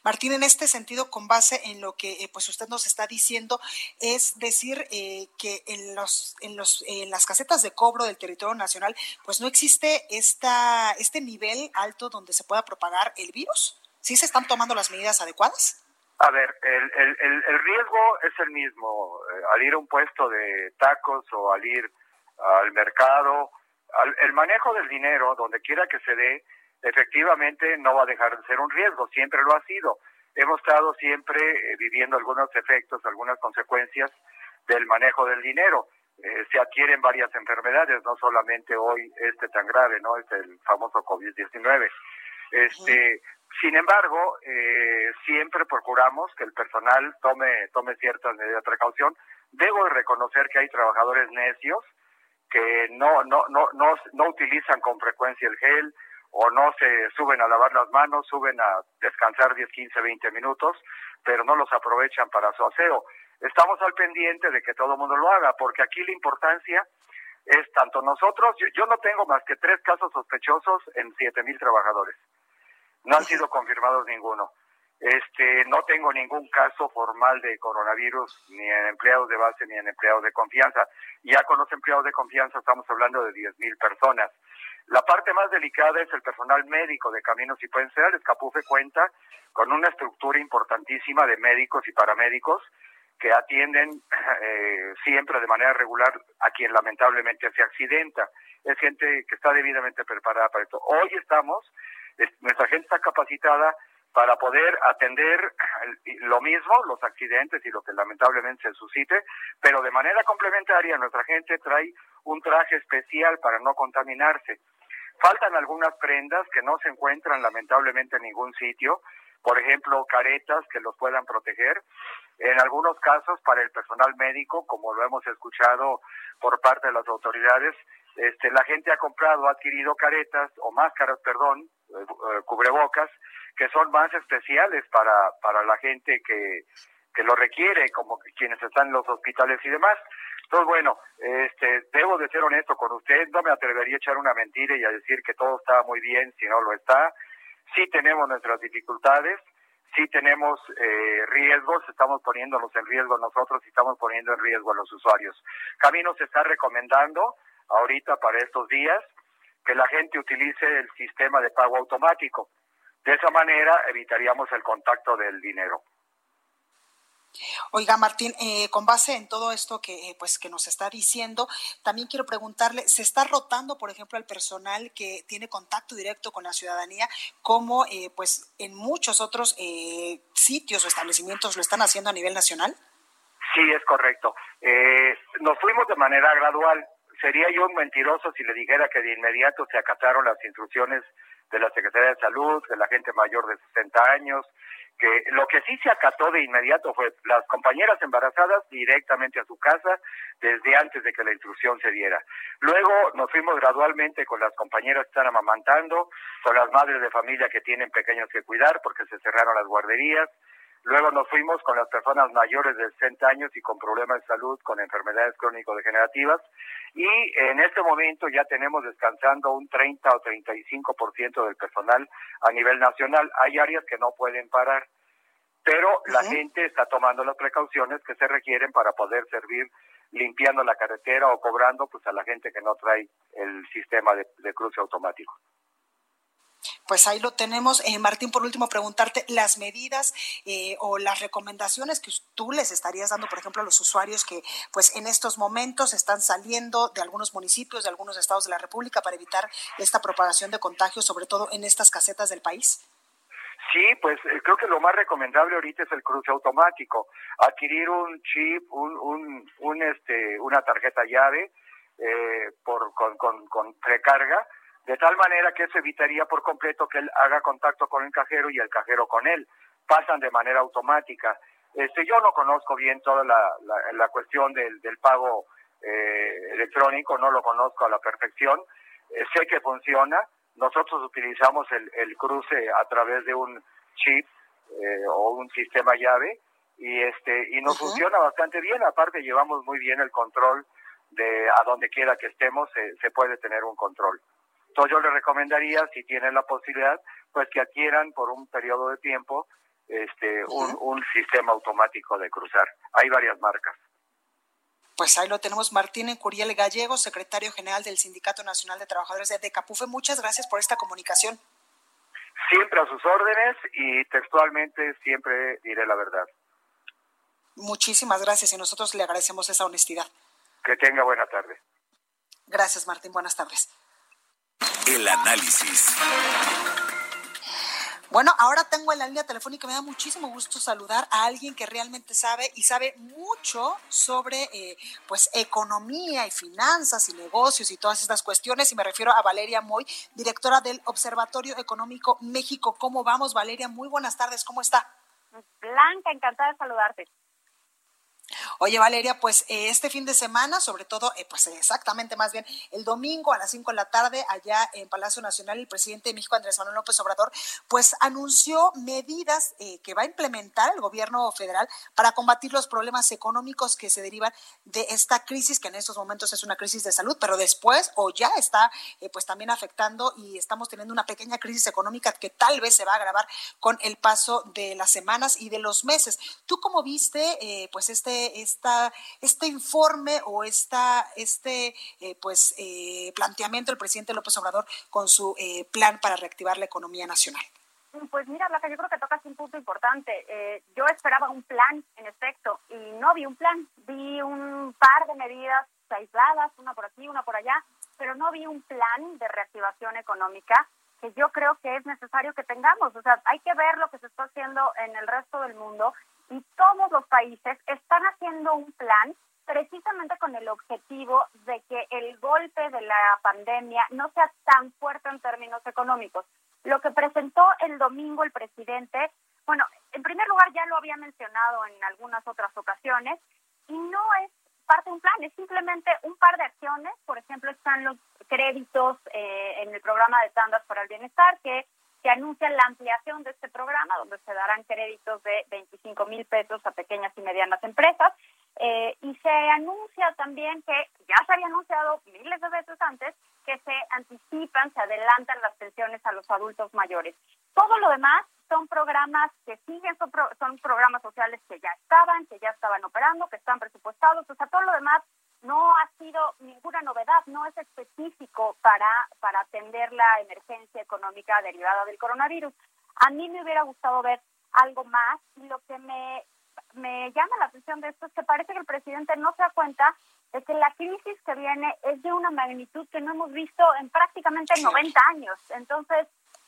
Martín, en este sentido, con base en lo que eh, pues usted nos está diciendo, es decir eh, que en los, en los, en las casetas de cobro del territorio nacional, pues no existe esta, este nivel alto donde se pueda propagar el virus. ¿Sí se están tomando las medidas adecuadas? A ver, el, el, el, riesgo es el mismo. Eh, al ir a un puesto de tacos o al ir al mercado, al, el manejo del dinero, donde quiera que se dé, efectivamente no va a dejar de ser un riesgo, siempre lo ha sido. Hemos estado siempre eh, viviendo algunos efectos, algunas consecuencias del manejo del dinero. Eh, se adquieren varias enfermedades, no solamente hoy este tan grave, ¿no? Es el famoso COVID-19. Este, sin embargo, eh, siempre procuramos que el personal tome, tome ciertas medidas de precaución. Debo reconocer que hay trabajadores necios que no, no, no, no, no utilizan con frecuencia el gel o no se suben a lavar las manos, suben a descansar 10, 15, 20 minutos, pero no los aprovechan para su aseo. Estamos al pendiente de que todo el mundo lo haga, porque aquí la importancia es tanto nosotros, yo, no tengo más que tres casos sospechosos en 7 mil trabajadores. No han sido confirmados ninguno. Este, no tengo ningún caso formal de coronavirus ni en empleados de base ni en empleados de confianza. Ya con los empleados de confianza estamos hablando de 10.000 personas. La parte más delicada es el personal médico de Caminos y Puentes Federales. Capufe cuenta con una estructura importantísima de médicos y paramédicos que atienden eh, siempre de manera regular a quien lamentablemente se accidenta. Es gente que está debidamente preparada para esto. Hoy estamos, nuestra gente está capacitada para poder atender lo mismo, los accidentes y lo que lamentablemente se suscite, pero de manera complementaria nuestra gente trae un traje especial para no contaminarse. Faltan algunas prendas que no se encuentran lamentablemente en ningún sitio, por ejemplo, caretas que los puedan proteger. En algunos casos, para el personal médico, como lo hemos escuchado por parte de las autoridades, este, la gente ha comprado, ha adquirido caretas o máscaras, perdón, eh, eh, cubrebocas, que son más especiales para, para la gente que, que lo requiere, como quienes están en los hospitales y demás. Entonces, bueno, este, debo de ser honesto con usted, no me atrevería a echar una mentira y a decir que todo está muy bien si no lo está. Sí tenemos nuestras dificultades, sí tenemos eh, riesgos, estamos poniéndonos en riesgo nosotros y estamos poniendo en riesgo a los usuarios. Camino se está recomendando ahorita para estos días que la gente utilice el sistema de pago automático. De esa manera evitaríamos el contacto del dinero. Oiga, Martín, eh, con base en todo esto que, eh, pues, que nos está diciendo, también quiero preguntarle, ¿se está rotando, por ejemplo, al personal que tiene contacto directo con la ciudadanía, como eh, pues en muchos otros sitios o establecimientos lo están haciendo a nivel nacional? Sí, es correcto. nos fuimos de manera gradual. Sería yo un mentiroso si le dijera que de inmediato se acataron las instrucciones de la Secretaría de Salud, de la gente mayor de 60 años, que lo que sí se acató de inmediato fue las compañeras embarazadas directamente a su casa desde antes de que la instrucción se diera. Luego nos fuimos gradualmente con las compañeras que están amamantando, con las madres de familia que tienen pequeños que cuidar porque se cerraron las guarderías, Luego nos fuimos con las personas mayores de 60 años y con problemas de salud, con enfermedades crónico-degenerativas. Y en este momento ya tenemos descansando un 30 o 35% del personal a nivel nacional. Hay áreas que no pueden parar, pero la gente está tomando las precauciones que se requieren para poder servir limpiando la carretera o cobrando pues a la gente que no trae el sistema de cruce automático. Pues ahí lo tenemos. Eh, Martín, por último, preguntarte las medidas eh, o las recomendaciones que tú les estarías dando, por ejemplo, a los usuarios que pues en estos momentos están saliendo de algunos municipios, de algunos estados de la República para evitar esta propagación de contagios, sobre todo en estas casetas del país. Sí, pues eh, creo que lo más recomendable ahorita es el cruce automático. Adquirir un chip, un, un, este, una tarjeta llave por, con, con, con precarga de tal manera que eso evitaría por completo que él haga contacto con el cajero y el cajero con él. Pasan de manera automática. Este, yo no conozco bien toda la, la, cuestión del, del pago eh, electrónico, no lo conozco a la perfección. Eh, sé que funciona. Nosotros utilizamos el, el cruce a través de un chip eh, o un sistema llave y este y nos funciona bastante bien. Aparte llevamos muy bien el control de a donde quiera que estemos se puede tener un control. Entonces yo les recomendaría, si tienen la posibilidad, pues que adquieran por un periodo de tiempo este un, sistema automático de cruzar. Hay varias marcas. Pues ahí lo tenemos, Martín Curiel Gallego, secretario general del Sindicato Nacional de Trabajadores de Decapufe. Muchas gracias por esta comunicación. Siempre a sus órdenes y textualmente siempre diré la verdad. Muchísimas gracias y nosotros le agradecemos esa honestidad. Que tenga buena tarde. Gracias, Martín. Buenas tardes. El análisis. Bueno, ahora tengo en la línea telefónica, me da muchísimo gusto saludar a alguien que realmente sabe y sabe mucho sobre eh, pues economía y finanzas y negocios y todas estas cuestiones y me refiero a Valeria Moy, directora del Observatorio Económico México. ¿Cómo vamos, Valeria? Muy buenas tardes, ¿cómo está? Blanca, encantada de saludarte. Oye, Valeria, pues eh, este fin de semana, sobre todo, eh, pues exactamente más bien el domingo a las 5 de la tarde, allá en Palacio Nacional, el presidente de México, Andrés Manuel López Obrador, pues anunció medidas eh, que va a implementar el gobierno federal para combatir los problemas económicos que se derivan de esta crisis, que en estos momentos es una crisis de salud, pero después o ya está pues también afectando y estamos teniendo una pequeña crisis económica que tal vez se va a agravar con el paso de las semanas y de los meses. ¿Tú cómo viste pues este esta, este informe o esta, este eh, pues, eh, planteamiento del presidente López Obrador con su eh, plan para reactivar la economía nacional? Pues mira, Blanca, yo creo que tocas un punto importante. yo esperaba un plan, en efecto, y no vi un plan. Vi un par de medidas aisladas, una por aquí, una por allá, pero no vi un plan de reactivación económica que yo creo que es necesario que tengamos. O sea, hay que ver lo que se está haciendo en el resto del mundo y todos los países están haciendo un plan precisamente con el objetivo de que el golpe de la pandemia no sea tan fuerte en términos económicos. Lo que presentó el domingo el presidente, bueno, en primer lugar ya lo había mencionado en algunas otras ocasiones, y no es parte de un plan, es simplemente un par de acciones. Por ejemplo, están los créditos eh, en el programa de tandas para el bienestar que se anuncia la ampliación de este programa, donde se darán créditos de 25 mil pesos a pequeñas y medianas empresas. Eh, y se anuncia también que, ya se había anunciado miles de veces antes, que se anticipan, se adelantan las pensiones a los adultos mayores. Todo lo demás son programas que siguen, son, son programas sociales que ya estaban, que ya estaban operando, que están presupuestados, o sea, todo lo demás no ha sido ninguna novedad, no es específico para, para atender la emergencia económica derivada del coronavirus. A mí me hubiera gustado ver algo más y lo que me, me llama la atención de esto es que parece que el presidente no se da cuenta de que la crisis que viene es de una magnitud que no hemos visto en prácticamente 90 años. Entonces,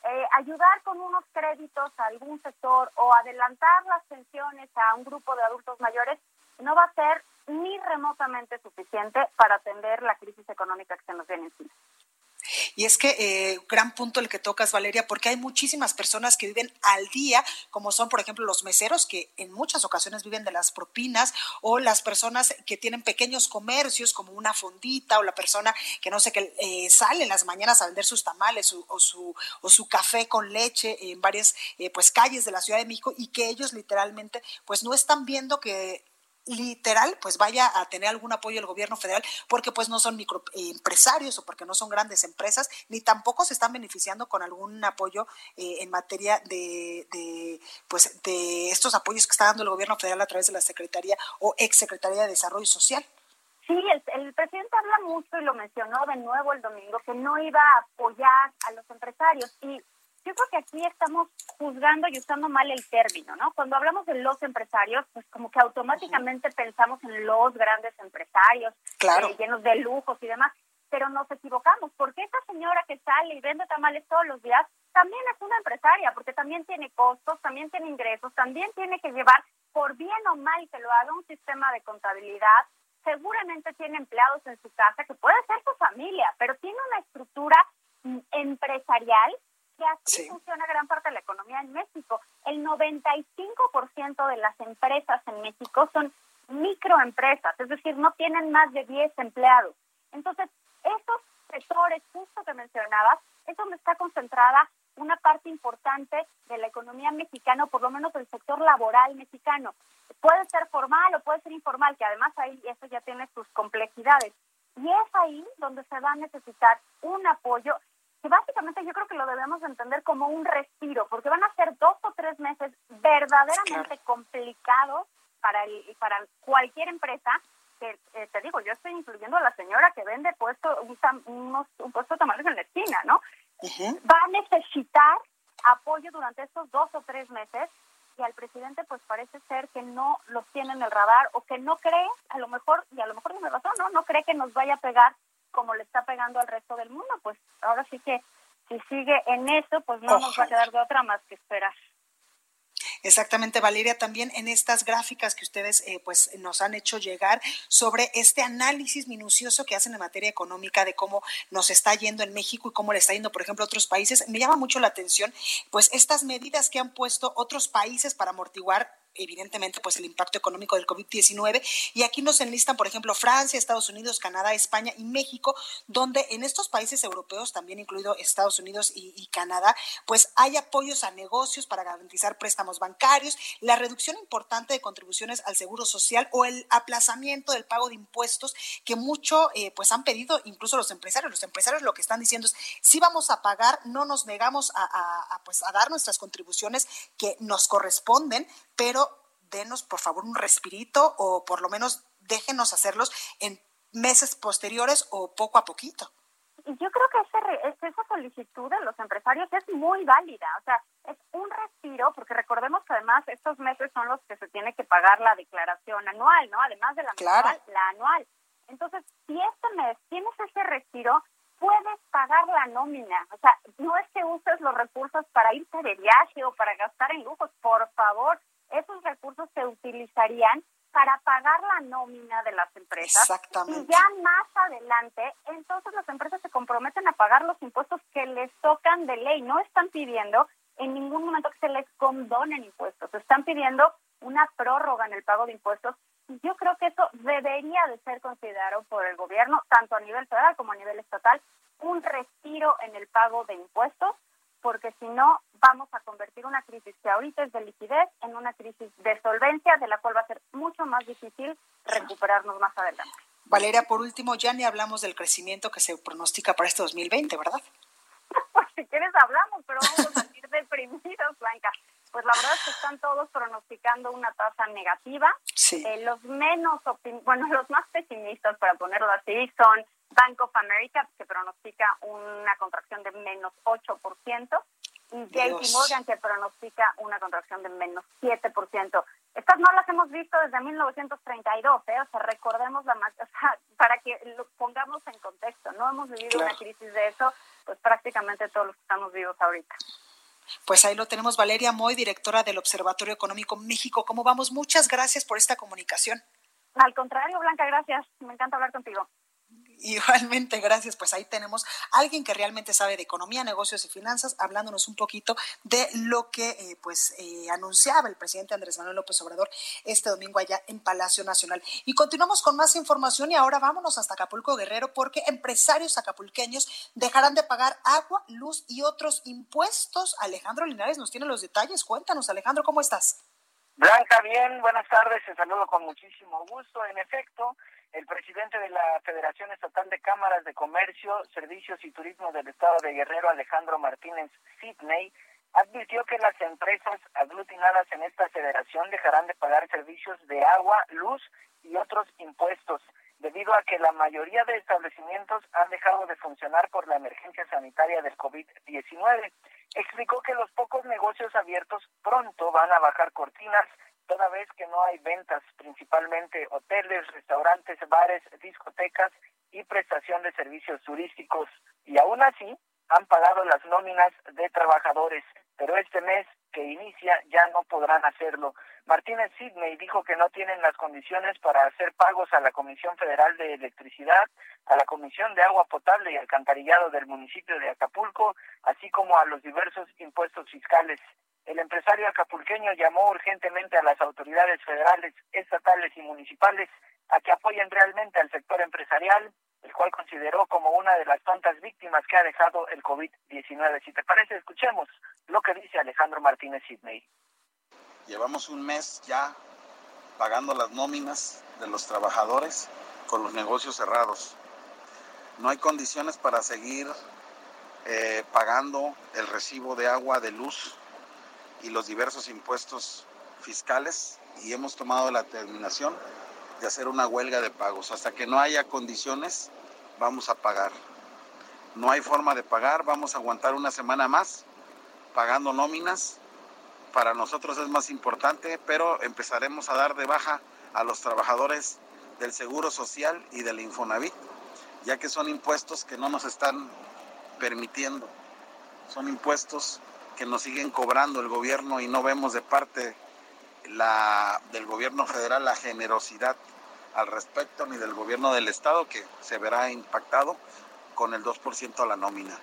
eh, ayudar con unos créditos a algún sector o adelantar las pensiones a un grupo de adultos mayores no va a ser ni remotamente suficiente para atender la crisis económica que se nos viene encima. Y es que eh, gran punto el que tocas, Valeria, porque hay muchísimas personas que viven al día, como son, por ejemplo, los meseros, que en muchas ocasiones viven de las propinas, o las personas que tienen pequeños comercios, como una fondita, o la persona que no sé, que eh, sale en las mañanas a vender sus tamales o, su, o su café con leche en varias eh, pues calles de la Ciudad de México, y que ellos literalmente pues no están viendo que literal pues vaya a tener algún apoyo del gobierno federal porque pues no son microempresarios o porque no son grandes empresas ni tampoco se están beneficiando con algún apoyo eh, en materia de, de, pues de estos apoyos que está dando el gobierno federal a través de la Secretaría o ex Secretaría de Desarrollo Social. Sí, el, el, presidente habla mucho y lo mencionó de nuevo el domingo, que no iba a apoyar a los empresarios. Y yo creo que aquí estamos juzgando y usando mal el término, ¿no? Cuando hablamos de los empresarios, pues como que automáticamente pensamos en los grandes empresarios, claro. Eh, llenos de lujos y demás, pero nos equivocamos, porque esta señora que sale y vende tamales todos los días también es una empresaria, porque también tiene costos, también tiene ingresos, también tiene que llevar, por bien o mal que lo haga, un sistema de contabilidad, seguramente tiene empleados en su casa, que puede ser su familia, pero tiene una estructura mm, empresarial que así funciona gran parte de la economía en México. El 95% de las empresas en México son microempresas, es decir, no tienen más de 10 empleados. Entonces, esos sectores justo que mencionabas, es donde está concentrada una parte importante de la economía mexicana, por lo menos del sector laboral mexicano. Puede ser formal o puede ser informal, que además ahí eso ya tiene sus complejidades. Y es ahí donde se va a necesitar un apoyo y básicamente yo creo que lo debemos entender como un respiro, porque van a ser dos o tres meses verdaderamente complicados para, el, para cualquier empresa que eh, te digo, yo estoy incluyendo a la señora que vende puesto, un, unos, un puesto de tamales en la esquina, ¿no? Va a necesitar apoyo durante estos dos o tres meses y al presidente pues parece ser que no los tiene en el radar o que no cree, a lo mejor, y a lo mejor tiene razón, ¿no? No cree que nos vaya a pegar como le está pegando al resto del mundo, pues ahora sí que si sigue en eso, pues no nos va a quedar de otra más que esperar. Exactamente, Valeria, también en estas gráficas que ustedes eh, pues nos han hecho llegar sobre este análisis minucioso que hacen en materia económica de cómo nos está yendo en México y cómo le está yendo, por ejemplo, a otros países, me llama mucho la atención pues estas medidas que han puesto otros países para amortiguar evidentemente pues el impacto económico del COVID-19 y aquí nos enlistan por ejemplo Francia, Estados Unidos, Canadá, España y México, donde en estos países europeos, también incluido Estados Unidos y, Canadá, pues hay apoyos a negocios para garantizar préstamos bancarios, la reducción importante de contribuciones al seguro social o el aplazamiento del pago de impuestos que mucho eh, pues han pedido incluso los empresarios. Los empresarios lo que están diciendo es si vamos a pagar, no nos negamos a pues a dar nuestras contribuciones que nos corresponden, pero denos por favor un respirito o por lo menos déjenos hacerlos en meses posteriores o poco a poquito. Yo creo que ese, esa solicitud de los empresarios es muy válida, o sea, es un respiro, porque recordemos que además estos meses son los que se tiene que pagar la declaración anual, ¿no? Además de la la anual. Entonces, si este mes tienes ese respiro, puedes pagar la nómina. O sea, no es que uses los recursos para irte de viaje o para gastar en lujos. Por favor, esos recursos se utilizarían para pagar la nómina de las empresas. Exactamente. Y ya más adelante, entonces las empresas se comprometen a pagar los impuestos que les tocan de ley. No están pidiendo en ningún momento que se les condonen impuestos. Están pidiendo una prórroga en el pago de impuestos. Y yo creo que eso debería de ser considerado por el gobierno, tanto a nivel federal como a nivel estatal, un respiro en el pago de impuestos, porque si no, vamos a convertir una crisis que ahorita es de liquidez en una crisis de solvencia, de la cual va a ser mucho más difícil recuperarnos más adelante. Valeria, por último, ya ni hablamos del crecimiento que se pronostica para este 2020, ¿verdad? pues *laughs* si quieres hablamos, pero vamos a salir *laughs* deprimidos, Blanca. Pues la verdad es que están todos pronosticando una tasa negativa. Sí. Eh, los menos, bueno, los más pesimistas, para ponerlo así, son Bank of America, que pronostica una contracción de menos 8%, y JP Morgan, que pronostica una contracción de menos 7%. Estas no las hemos visto desde 1932, ¿eh? o sea, recordemos la más, *laughs* o sea, para que lo pongamos en contexto, no hemos vivido una crisis de eso, pues prácticamente todos los que estamos vivos ahorita. Pues ahí lo tenemos, Valeria Moy, directora del Observatorio Económico México. ¿Cómo vamos? Muchas gracias por esta comunicación. Al contrario, Blanca, gracias. Me encanta hablar contigo. Igualmente, gracias. Pues ahí tenemos a alguien que realmente sabe de economía, negocios y finanzas, hablándonos un poquito de lo que eh, pues eh, anunciaba el presidente Andrés Manuel López Obrador este domingo allá en Palacio Nacional. Y continuamos con más información y ahora vámonos hasta Acapulco Guerrero porque empresarios acapulqueños dejarán de pagar agua, luz y otros impuestos. Alejandro Linares nos tiene los detalles. Cuéntanos, Alejandro, ¿cómo estás? Blanca, bien, buenas tardes, te saludo con muchísimo gusto. En efecto, el presidente de la Federación Estatal de Cámaras de Comercio, Servicios y Turismo del Estado de Guerrero, Alejandro Martínez Sidney, advirtió que las empresas aglutinadas en esta federación dejarán de pagar servicios de agua, luz y otros impuestos, debido a que la mayoría de establecimientos han dejado de funcionar por la emergencia sanitaria del COVID-19. Explicó que los pocos negocios abiertos pronto van a bajar cortinas, toda vez que no hay ventas, principalmente hoteles, restaurantes, bares, discotecas y prestación de servicios turísticos. Y aún así, han pagado las nóminas de trabajadores, pero este mes que inicia ya no podrán hacerlo. Martínez Sidney dijo que no tienen las condiciones para hacer pagos a la Comisión Federal de Electricidad, a la Comisión de Agua Potable y Alcantarillado del municipio de Acapulco, así como a los diversos impuestos fiscales. El empresario acapulqueño llamó urgentemente a las autoridades federales, estatales y municipales a que apoyen realmente al sector empresarial, el cual consideró como una de las tantas víctimas que ha dejado el COVID-19. Si te parece, escuchemos lo que dice Alejandro Martínez Sidney. Llevamos un mes ya pagando las nóminas de los trabajadores con los negocios cerrados. No hay condiciones para seguir eh, pagando el recibo de agua, de luz y los diversos impuestos fiscales y hemos tomado la determinación de hacer una huelga de pagos. Hasta que no haya condiciones, vamos a pagar. No hay forma de pagar, vamos a aguantar una semana más pagando nóminas. Para nosotros es más importante, pero empezaremos a dar de baja a los trabajadores del Seguro Social y del Infonavit, ya que son impuestos que no nos están permitiendo. Son impuestos que nos siguen cobrando el gobierno y no vemos de parte la, del gobierno federal la generosidad al respecto ni del gobierno del estado que se verá impactado con el 2% a la nómina.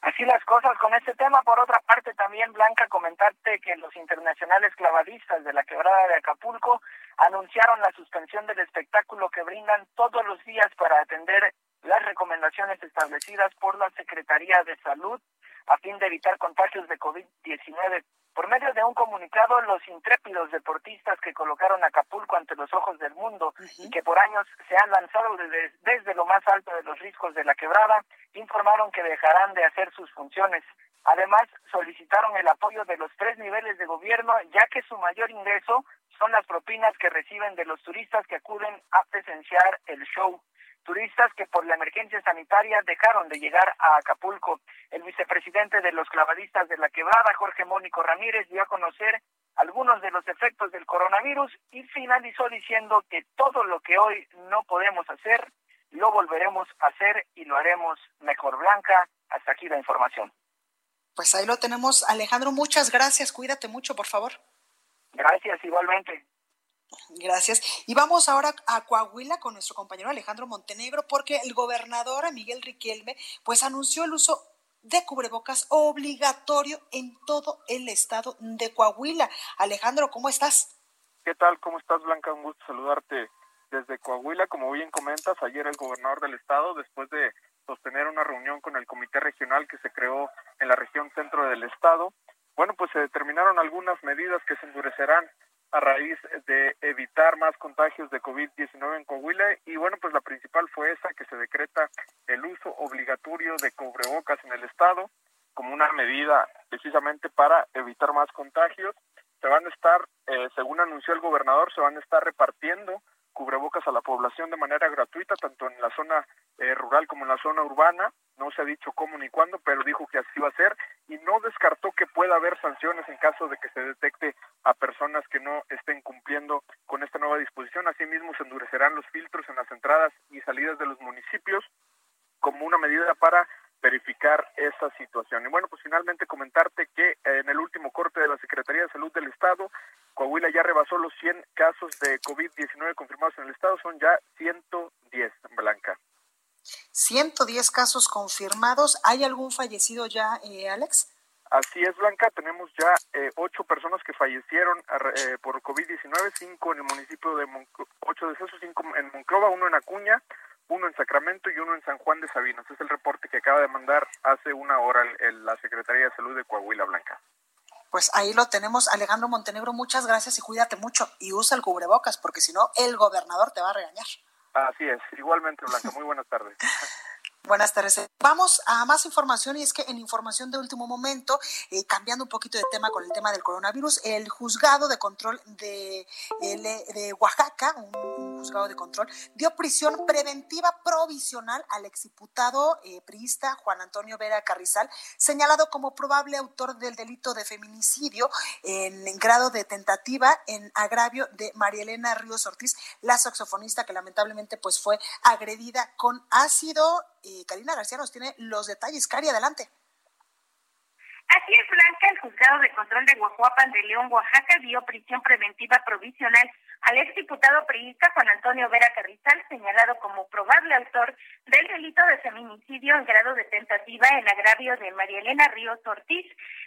Así las cosas con este tema. Por otra parte, también, Blanca, comentarte que los internacionales clavadistas de la quebrada de Acapulco anunciaron la suspensión del espectáculo que brindan todos los días para atender las recomendaciones establecidas por la Secretaría de Salud a fin de evitar contagios de COVID-19. Por medio de un comunicado, los intrépidos deportistas que colocaron Acapulco ante los ojos del mundo y que por años se han lanzado desde, desde lo más alto de los riscos de la quebrada, informaron que dejarán de hacer sus funciones. Además, solicitaron el apoyo de los tres niveles de gobierno, ya que su mayor ingreso son las propinas que reciben de los turistas que acuden a presenciar el show turistas que por la emergencia sanitaria dejaron de llegar a Acapulco. El vicepresidente de los clavadistas de la quebrada, Jorge Mónico Ramírez, dio a conocer algunos de los efectos del coronavirus y finalizó diciendo que todo lo que hoy no podemos hacer, lo volveremos a hacer y lo haremos mejor. Blanca, hasta aquí la información. Pues ahí lo tenemos. Alejandro, muchas gracias. Cuídate mucho, por favor. Gracias, igualmente. Gracias. Y vamos ahora a Coahuila con nuestro compañero Alejandro Montenegro, porque el gobernador Miguel Riquelme, pues anunció el uso de cubrebocas obligatorio en todo el estado de Coahuila. Alejandro, ¿cómo estás? ¿Qué tal? ¿Cómo estás, Blanca? Un gusto saludarte desde Coahuila. Como bien comentas, ayer el gobernador del estado, después de sostener una reunión con el comité regional que se creó en la región centro del estado, bueno, pues se determinaron algunas medidas que se endurecerán a raíz de evitar más contagios de COVID-19 en Coahuila y bueno, pues la principal fue esa que se decreta el uso obligatorio de cubrebocas en el estado como una medida precisamente para evitar más contagios. Se van a estar, eh, según anunció el gobernador, se van a estar repartiendo cubrebocas a la población de manera gratuita, tanto en la zona eh, rural como en la zona urbana. No se ha dicho cómo ni cuándo, pero dijo que así va a ser y no descartó que pueda haber sanciones en caso de que se detecte a personas que no estén cumpliendo con esta nueva disposición. Asimismo, se endurecerán los filtros en las entradas y salidas de los municipios como una medida para verificar esa situación. Y bueno, pues finalmente comentarte que en el último corte de la Secretaría de Salud del Estado Coahuila ya rebasó los 100 casos de COVID-19 confirmados en el estado, son ya 110, Blanca. 110 casos confirmados. ¿Hay algún fallecido ya, eh, Alex? Así es, Blanca. Tenemos ya eh, ocho personas que fallecieron eh, por COVID-19, cinco en el municipio de Monclova, ocho de esos, cinco en Monclova, uno en Acuña, uno en Sacramento y uno en San Juan de Sabinas. Es el reporte que acaba de mandar hace una hora la Secretaría de Salud de Coahuila, Blanca pues ahí lo tenemos. Alejandro Montenegro, muchas gracias y cuídate mucho y usa el cubrebocas porque si no, el gobernador te va a regañar. Así es, igualmente Blanca, muy buenas tardes. *laughs* Buenas tardes. Vamos a más información y es que en información de último momento, eh, cambiando un poquito de tema con el tema del coronavirus, el juzgado de control de, Oaxaca, un juzgado de control, dio prisión preventiva provisional al exdiputado eh, priista Juan Antonio Vera Carrizal, señalado como probable autor del delito de feminicidio en, grado de tentativa en agravio de María Elena Ríos Ortiz, la saxofonista que lamentablemente pues fue agredida con ácido y Karina García nos tiene los detalles. Cari, adelante. Así es, Blanca, el juzgado de control de Guajuapan de León, Oaxaca, dio prisión preventiva provisional al exdiputado priista Juan Antonio Vera Carrizal, señalado como probable autor del delito de feminicidio en grado de tentativa en agravio de María Elena Ríos Ortiz.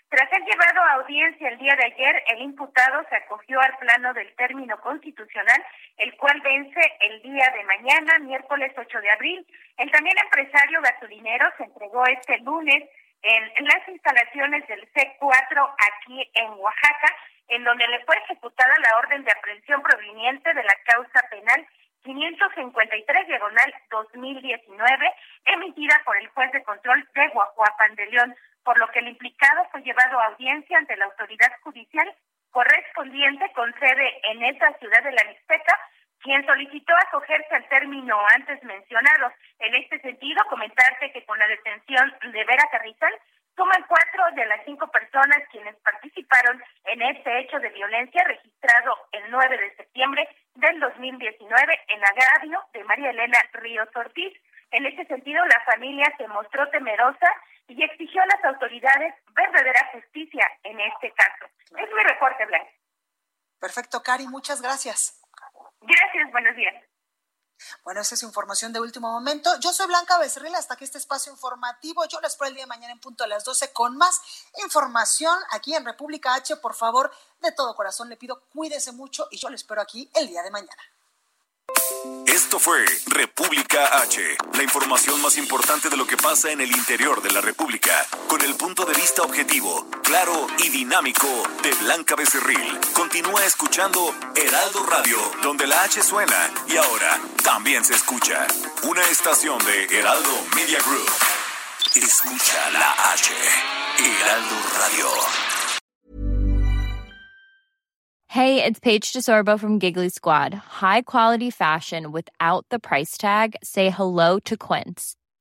Tras ser llevado a audiencia el día de ayer, el imputado se acogió al plano del término constitucional, el cual vence el día de mañana, miércoles 8 de abril. El también empresario gasolinero se entregó este lunes en, las instalaciones del C4 aquí en Oaxaca, en donde le fue ejecutada la orden de aprehensión proveniente de la causa penal 553 diagonal 2019, emitida por el juez de control de Guajuapan de León, por lo que el implicado fue llevado a audiencia ante la autoridad judicial correspondiente con sede en esa ciudad de la Mixteca, quien solicitó acogerse al término antes mencionado. En este sentido, comentarte que con la detención de Vera Carrizal, suman cuatro de las cinco personas quienes participaron en este hecho de violencia registrado el 9 de septiembre del 2019 en agravio de María Elena Ríos Ortiz. En este sentido, la familia se mostró temerosa y exigió a las autoridades verdadera justicia en este caso. Es mi reporte, Blanca. Perfecto, Cari, muchas gracias. Gracias, buenos días. Bueno, esa es información de último momento. Yo soy Blanca Becerril, hasta aquí este espacio informativo. Yo les espero el día de mañana en punto a las 12 con más información aquí en República H. Por favor, de todo corazón le pido cuídese mucho y yo le espero aquí el día de mañana. Esto fue República H, la información más importante de lo que pasa en el interior de la República, con el punto de vista objetivo, claro y dinámico de Blanca Becerril. Continúa escuchando Heraldo Radio, donde la H suena y ahora también se escucha. Una estación de Heraldo Media Group. Escucha la H, Heraldo Radio. Hey, it's Paige DeSorbo from Giggly Squad. High quality fashion without the price tag. Say hello to Quince.